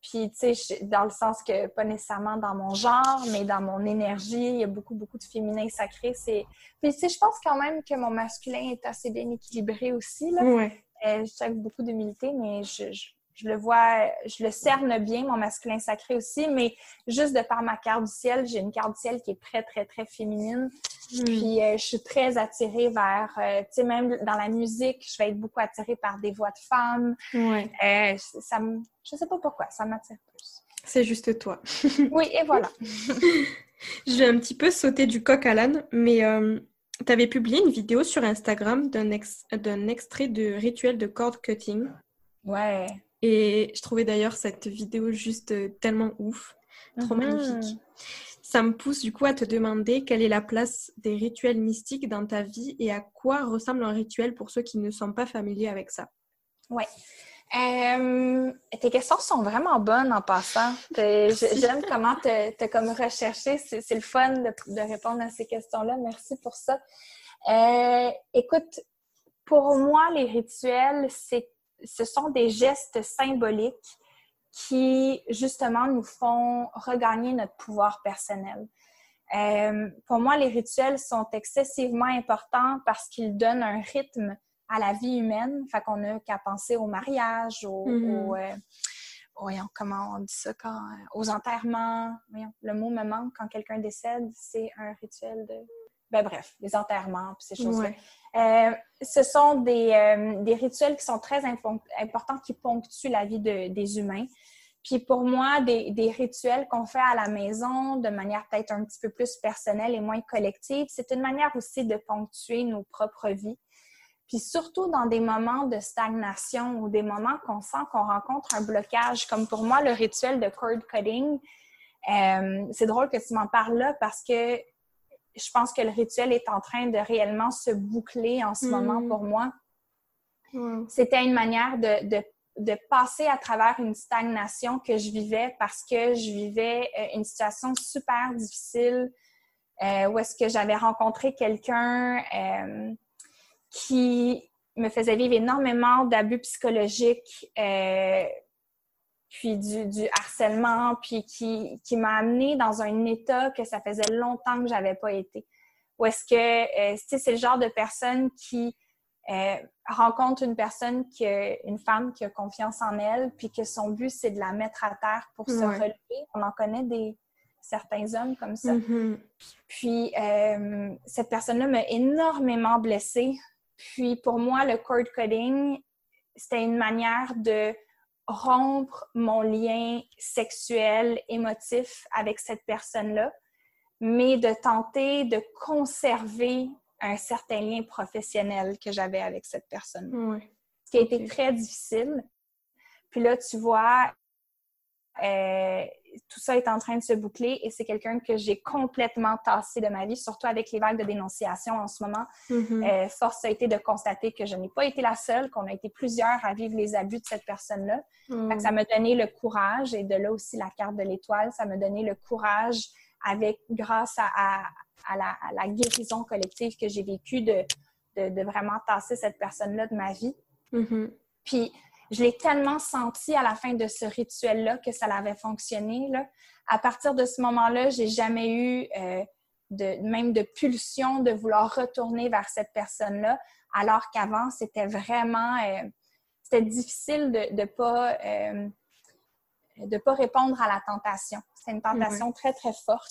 puis, tu sais, dans le sens que pas nécessairement dans mon genre, mais dans mon énergie, il y a beaucoup, beaucoup de féminin sacré. C'est... Puis, tu sais, je pense quand même que mon masculin est assez bien équilibré aussi, là. Ouais. Euh, je avec beaucoup d'humilité, mais je, je le vois, je le cerne bien, mon masculin sacré aussi, mais juste de par ma carte du ciel, j'ai une carte du ciel qui est très, très, très féminine. Hmm. Puis euh, je suis très attirée vers, euh, tu sais, même dans la musique, je vais être beaucoup attirée par des voix de femmes. Ouais. Euh, ça me, je sais pas pourquoi, ça m'attire plus. C'est juste toi. oui, et voilà. je vais un petit peu sauter du coq à l'âne, mais tu avais publié une vidéo sur Instagram d'un extrait de rituel de cord cutting. Ouais. Et je trouvais d'ailleurs cette vidéo juste euh, tellement ouf, trop magnifique. Ça me pousse du coup à te demander quelle est la place des rituels mystiques dans ta vie et à quoi ressemble un rituel pour ceux qui ne sont pas familiers avec ça? Ouais. Euh, tes questions sont vraiment bonnes en passant. J'aime comment tu as comme recherché. C'est le fun de, répondre à ces questions-là. Merci pour ça. Euh, écoute, pour moi, les rituels, c'est ce sont des gestes symboliques qui, justement, nous font regagner notre pouvoir personnel. Euh, pour moi, les rituels sont excessivement importants parce qu'ils donnent un rythme à la vie humaine. Fait qu'on n'a qu'à penser au mariage, au, mm-hmm. euh, comment on dit ça, quand, euh, aux enterrements. le mot me manque quand quelqu'un décède, c'est un rituel de ben bref, les enterrements, puis ces choses-là. Euh, ce sont des, euh, des, rituels qui sont très importants, qui ponctuent la vie de, des humains. Puis pour moi, des, des rituels qu'on fait à la maison de manière peut-être un petit peu plus personnelle et moins collective, c'est une manière aussi de ponctuer nos propres vies. Puis surtout dans des moments de stagnation ou des moments qu'on sent qu'on rencontre un blocage, comme pour moi le rituel de cord cutting. Euh, c'est drôle que tu m'en parles là parce que je pense que le rituel est en train de réellement se boucler en ce moment mm. pour moi. C'était une manière de, de, de, passer à travers une stagnation que je vivais parce que je vivais euh, une situation super difficile euh, où est-ce que j'avais rencontré quelqu'un euh, qui me faisait vivre énormément d'abus psychologiques, euh, puis du, du, harcèlement, puis qui, qui m'a amené dans un état que ça faisait longtemps que j'avais pas été. Ou est-ce que euh, c'est le genre de personne qui euh, rencontre une personne, qui une femme qui a confiance en elle, puis que son but, c'est de la mettre à terre pour se relever. On en connaît des certains hommes comme ça. Mm-hmm. Puis, euh, cette personne-là m'a énormément blessée. Puis, pour moi, le cord cutting, c'était une manière de rompre mon lien sexuel, émotif avec cette personne-là, mais de tenter de conserver un certain lien professionnel que j'avais avec cette personne. Ce qui a été très difficile. Puis là, tu vois, euh, tout ça est en train de se boucler et c'est quelqu'un que j'ai complètement tassé de ma vie, surtout avec les vagues de dénonciation en ce moment. Mm-hmm. Euh, force a été de constater que je n'ai pas été la seule, qu'on a été plusieurs à vivre les abus de cette personne-là. Mm. Ça m'a donné le courage, et de là aussi la carte de l'étoile, ça m'a donné le courage avec, grâce à, la, guérison collective que j'ai vécue, de, de, vraiment tasser cette personne-là de ma vie. Mm-hmm. Puis, je l'ai tellement senti à la fin de ce rituel-là que ça avait fonctionné. Là. À partir de ce moment-là, j'ai jamais eu euh, de, même de pulsion de vouloir retourner vers cette personne-là, alors qu'avant, c'était vraiment euh, c'était difficile de ne pas, euh, de pas répondre à la tentation. C'est une tentation très, très forte.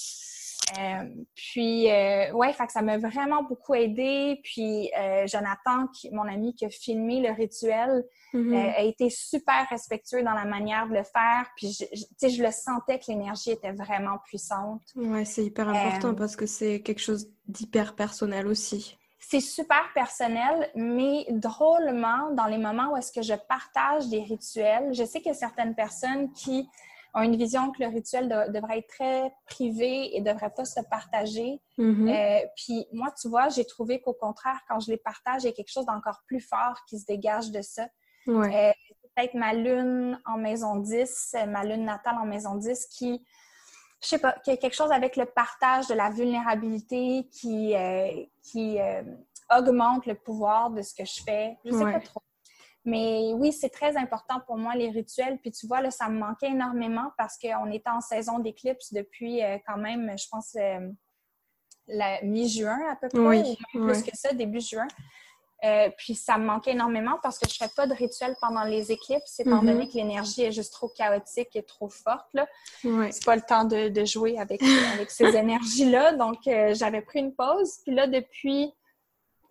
Euh, puis, euh, ouais, fait que ça m'a vraiment beaucoup aidé. Puis, euh, Jonathan, qui, mon ami qui a filmé le rituel, mm-hmm. a été super respectueux dans la manière de le faire. Puis, tu sais, je le sentais que l'énergie était vraiment puissante. Ouais, c'est hyper important parce que c'est quelque chose d'hyper personnel aussi. C'est super personnel, mais drôlement, dans les moments où est-ce que je partage des rituels, je sais qu'il y a certaines personnes qui ont une vision que le rituel devrait être très privé et ne devrait pas se partager. Mm-hmm. Euh, puis moi, tu vois, j'ai trouvé qu'au contraire, quand je les partage, il y a quelque chose d'encore plus fort qui se dégage de ça. Euh, peut-être ma lune en maison 10, ma lune natale en maison 10 qui, je sais pas, quelque chose avec le partage de la vulnérabilité qui, euh, qui augmente le pouvoir de ce que je fais. Je sais pas trop. Mais oui, c'est très important pour moi, les rituels. Puis tu vois, là, ça me manquait énormément parce qu'on était en saison d'éclipse depuis euh, quand même, je pense, euh, la mi-juin à peu près, oui, ou plus que ça, début juin. Euh, puis ça me manquait énormément parce que je ne fais pas de rituel pendant les éclipses, étant mm-hmm. donné que l'énergie est juste trop chaotique et trop forte. Là. C'est pas le temps de, de jouer avec, avec ces énergies-là. Donc, j'avais pris une pause. Puis là, depuis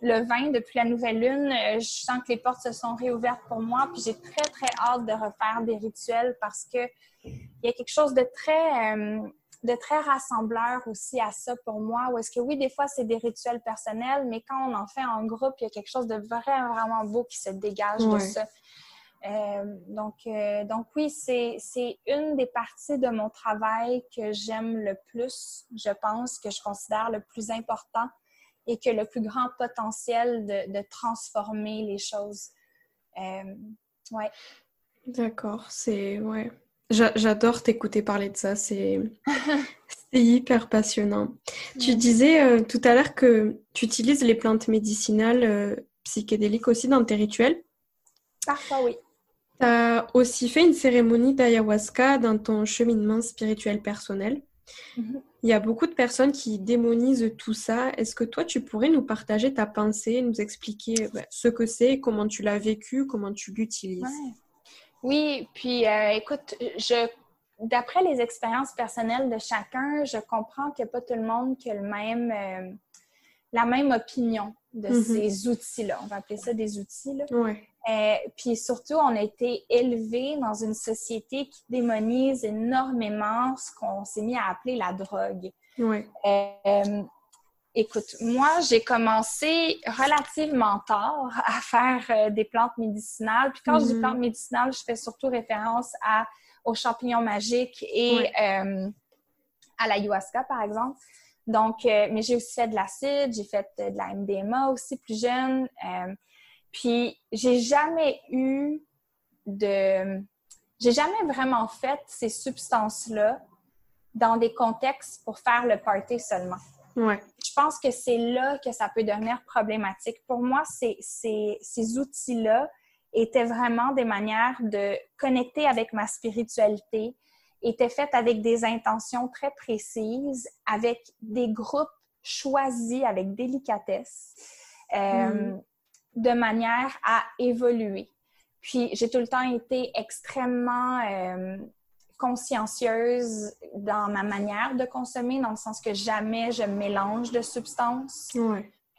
le 20, depuis la nouvelle lune, euh, je sens que les portes se sont réouvertes pour moi. Puis j'ai très, très hâte de refaire des rituels parce que il y a quelque chose de très, euh, de très rassembleur aussi à ça pour moi. Ou est-ce que oui, des fois, c'est des rituels personnels, mais quand on en fait en groupe, il y a quelque chose de vraiment, vraiment beau qui se dégage de ça. Euh, donc, donc oui, c'est une des parties de mon travail que j'aime le plus, je pense, que je considère le plus important et que le plus grand potentiel de, transformer les choses. Euh, ouais. D'accord, c'est ouais. J'adore t'écouter parler de ça, c'est hyper passionnant. Tu disais euh, tout à l'heure que tu utilises les plantes médicinales euh, psychédéliques aussi dans tes rituels. Parfois, oui. Tu as aussi fait une cérémonie d'ayahuasca dans ton cheminement spirituel personnel. Mhm. Il y a beaucoup de personnes qui démonisent tout ça. Est-ce que toi, tu pourrais nous partager ta pensée, nous expliquer ce que c'est, comment tu l'as vécu, comment tu l'utilises? Oui, puis euh, écoute, je, d'après les expériences personnelles de chacun, je comprends qu'il n'y a pas tout le monde qui a le même, euh, la même opinion de mm-hmm. ces outils-là. On va appeler ça des outils. Là. Ouais. Euh, puis surtout, on a été élevé dans une société qui démonise énormément ce qu'on s'est mis à appeler la drogue. Ouais. Euh, écoute, moi, j'ai commencé relativement tard à faire euh, des plantes médicinales. Puis quand je dis mm-hmm. plantes médicinales, je fais surtout référence à, aux champignons magiques et à l'ayahuasca, par exemple. Donc, mais j'ai aussi fait de l'acide, j'ai fait de la MDMA aussi plus jeune. Puis j'ai jamais eu de. J'ai jamais vraiment fait ces substances-là dans des contextes pour faire le party seulement. Ouais. Je pense que c'est là que ça peut devenir problématique. Pour moi, ces, ces, ces outils-là étaient vraiment des manières de connecter avec ma spiritualité, étaient faites avec des intentions très précises, avec des groupes choisis avec délicatesse. Euh, mm de manière à évoluer. Puis j'ai tout le temps été extrêmement euh, consciencieuse dans ma manière de consommer, dans le sens que jamais je mélange de substances.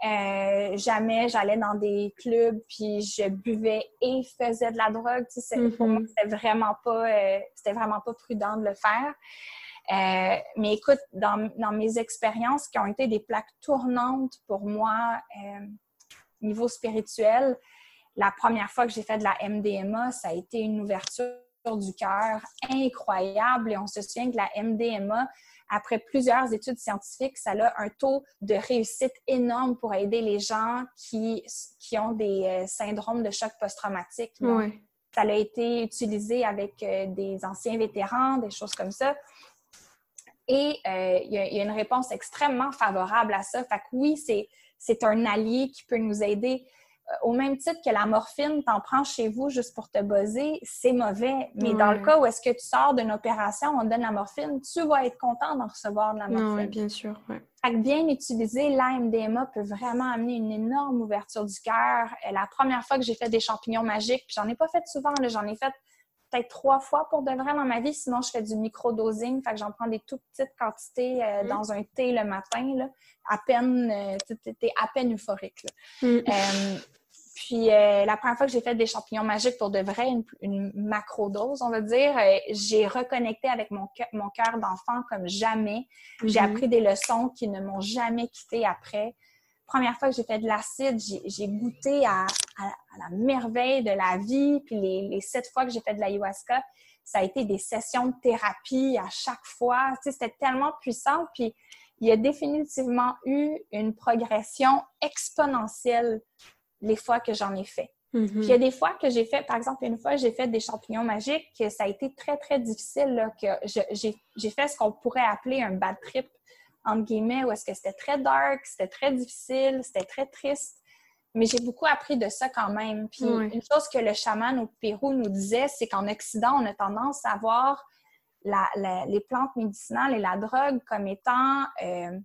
Euh, jamais j'allais dans des clubs puis je buvais et faisais de la drogue. Pour moi, mm-hmm. c'était vraiment pas euh, c'était vraiment pas prudent de le faire. mais écoute, dans, dans mes expériences qui ont été des plaques tournantes pour moi, niveau spirituel, la première fois que j'ai fait de la MDMA, ça a été une ouverture du cœur incroyable. Et on se souvient que la MDMA, après plusieurs études scientifiques, ça a un taux de réussite énorme pour aider les gens qui, qui ont des euh, syndromes de choc post-traumatique. Ça a été utilisé avec euh, des anciens vétérans, des choses comme ça. Et euh, il y, a une réponse extrêmement favorable à ça. Fait que oui, c'est c'est un allié qui peut nous aider. Euh, au même titre que la morphine, t'en prends chez vous juste pour te buzzer, c'est mauvais. Mais dans le cas où est-ce que tu sors d'une opération, on te donne la morphine, tu vas être content d'en recevoir de la morphine. Oui, bien sûr. Ouais. bien utiliser, l'AMDMA peut vraiment amener une énorme ouverture du cœur. Euh, la première fois que j'ai fait des champignons magiques, puis j'en ai pas fait souvent, j'en ai fait peut-être trois fois pour de vrai dans ma vie. Sinon, je fais du micro-dosing. Fait que j'en prends des toutes petites quantités euh, mm. dans un thé le matin. Là, à peine, euh, à peine euphorique. Mm. Euh, puis la première fois que j'ai fait des champignons magiques pour de vrai, une, macro-dose, on va dire, j'ai reconnecté avec mon cœur, mon cœur d'enfant comme jamais. J'ai mm-hmm. appris des leçons qui ne m'ont jamais quitté après première fois que j'ai fait de l'acide, j'ai goûté à, la merveille de la vie. Puis les, sept fois que j'ai fait de l'ayahuasca, ça a été des sessions de thérapie à chaque fois. Tu sais, c'était tellement puissant. Puis il y a définitivement eu une progression exponentielle les fois que j'en ai fait. Mm-hmm. Puis il y a des fois que j'ai fait, par exemple, une fois, j'ai fait des champignons magiques, que ça a été très, très difficile, là, que j'ai fait ce qu'on pourrait appeler un bad trip entre guillemets, où est-ce que c'était très dark, c'était très difficile, c'était très triste. Mais j'ai beaucoup appris de ça quand même. Puis une chose que le chaman au Pérou nous disait, c'est qu'en Occident, on a tendance à voir les plantes médicinales et la drogue comme étant euh,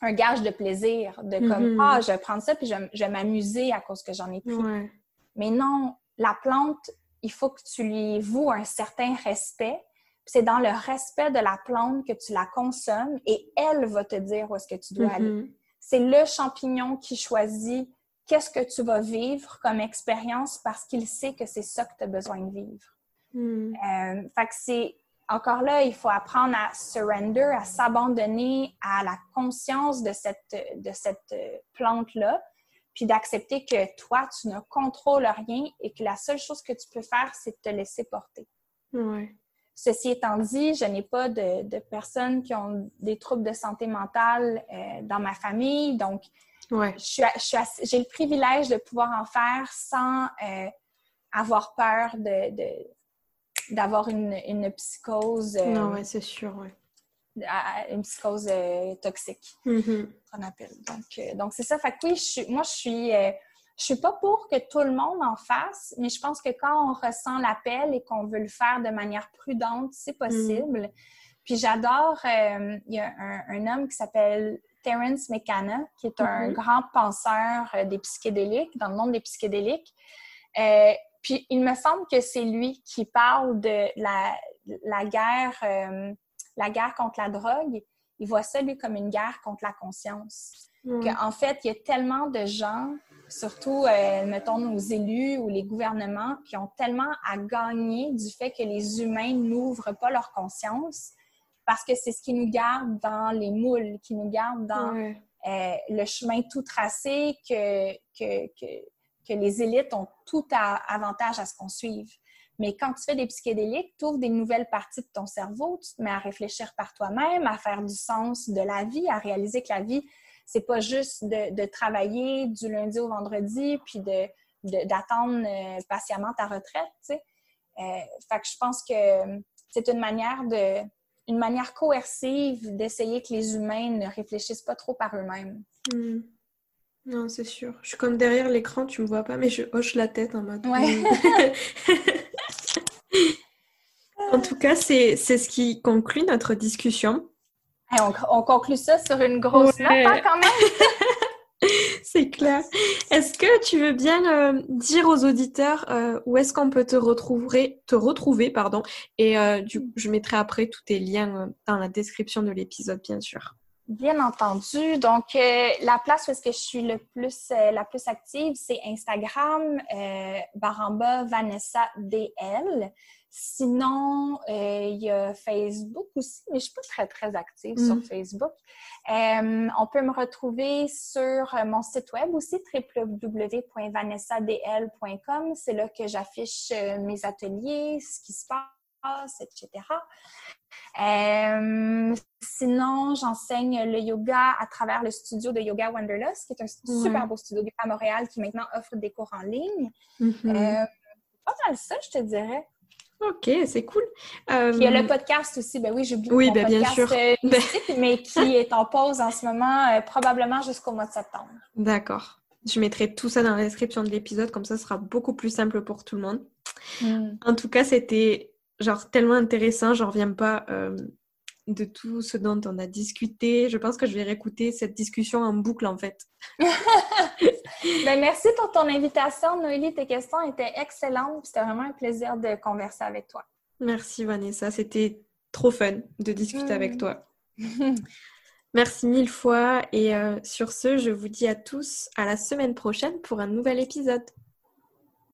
un gage de plaisir, de comme mm-hmm. ah je vais prendre ça puis je, vais m'amuser à cause que j'en ai pris. Mais non, la plante, il faut que tu lui voues un certain respect. C'est dans le respect de la plante que tu la consommes et elle va te dire où est-ce que tu dois aller. Mm-hmm. C'est le champignon qui choisit qu'est-ce que tu vas vivre comme expérience parce qu'il sait que c'est ça que tu as besoin de vivre. Mm. Euh, fait que c'est encore là, il faut apprendre à surrender, à s'abandonner à la conscience de cette, de cette plante-là, puis d'accepter que toi, tu ne contrôles rien et que la seule chose que tu peux faire, c'est de te laisser porter. Ceci étant dit, je n'ai pas de, personnes qui ont des troubles de santé mentale euh, dans ma famille, donc j'ai le privilège de pouvoir en faire sans euh, avoir peur de, d'avoir une, une, psychose. Euh, non, ouais, c'est sûr, ouais. Une psychose euh, toxique, mm-hmm. qu'on appelle. Donc, donc c'est ça. Fait que oui, je suis, moi, je suis, je suis pas pour que tout le monde en fasse, mais je pense que quand on ressent l'appel et qu'on veut le faire de manière prudente, c'est possible. Mm. Puis j'adore, il y a un, homme qui s'appelle Terence McKenna, qui est un mm-hmm. grand penseur des psychédéliques, dans le monde des psychédéliques. Puis il me semble que c'est lui qui parle de la, la guerre, euh, la guerre contre la drogue. Il voit ça, lui, comme une guerre contre la conscience. En fait, il y a tellement de gens, surtout, euh, mettons, nos élus ou les gouvernements, qui ont tellement à gagner du fait que les humains n'ouvrent pas leur conscience parce que c'est ce qui nous garde dans les moules, qui nous garde dans euh, le chemin tout tracé que, que, que que les élites ont tout à, avantage à ce qu'on suive. Mais quand tu fais des psychédéliques, tu ouvres des nouvelles parties de ton cerveau, tu te mets à réfléchir par toi-même, à faire du sens de la vie, à réaliser que la vie, c'est pas juste de, travailler du lundi au vendredi, puis d'attendre de, euh, patiemment ta retraite. Tu sais. Euh, fait que je pense que c'est une manière de une manière coercive d'essayer que les humains ne réfléchissent pas trop par eux-mêmes. Hmm. Non, c'est sûr. Je suis comme derrière l'écran, tu me vois pas, mais je hoche la tête en mode. Ouais. en tout cas, c'est ce qui conclut notre discussion. on, conclut ça sur une grosse note hein, quand même. c'est clair. Est-ce que tu veux bien euh, dire aux auditeurs euh, où est-ce qu'on peut te retrouver, te retrouver pardon, et euh, je mettrai après tous tes liens dans la description de l'épisode, bien sûr. Bien entendu. Donc, la place où est-ce que je suis le plus, la plus active, c'est Instagram, Baramba Vanessa DL. Sinon, euh, il y a Facebook aussi, mais je suis pas très, très active sur mm. Facebook. on peut me retrouver sur mon site web aussi, www.vanessadl.com. C'est là que j'affiche mes ateliers, ce qui se passe, etc. Euh, sinon, j'enseigne le yoga à travers le studio de Yoga Wanderlust, qui est un super beau studio à Montréal qui maintenant offre des cours en ligne. Mm-hmm. Euh, pas mal ça, je te dirais. Ok, c'est cool. il y a le euh, podcast aussi, ben oui, j'oublie oui, ben, bien sûr. mais qui est en pause en ce moment, probablement jusqu'au mois de septembre. D'accord. Je mettrai tout ça dans la description de l'épisode, comme ça, ce sera beaucoup plus simple pour tout le monde. Mm. En tout cas, c'était genre tellement intéressant, j'en reviens pas euh, de tout ce dont on a discuté. Je pense que je vais réécouter cette discussion en boucle en fait. ben, merci pour ton invitation, Noélie. Tes questions étaient excellentes. C'était vraiment un plaisir de converser avec toi. Merci Vanessa, c'était trop fun de discuter avec mm. toi. Merci mille fois et euh, sur ce, je vous dis à tous à la semaine prochaine pour un nouvel épisode.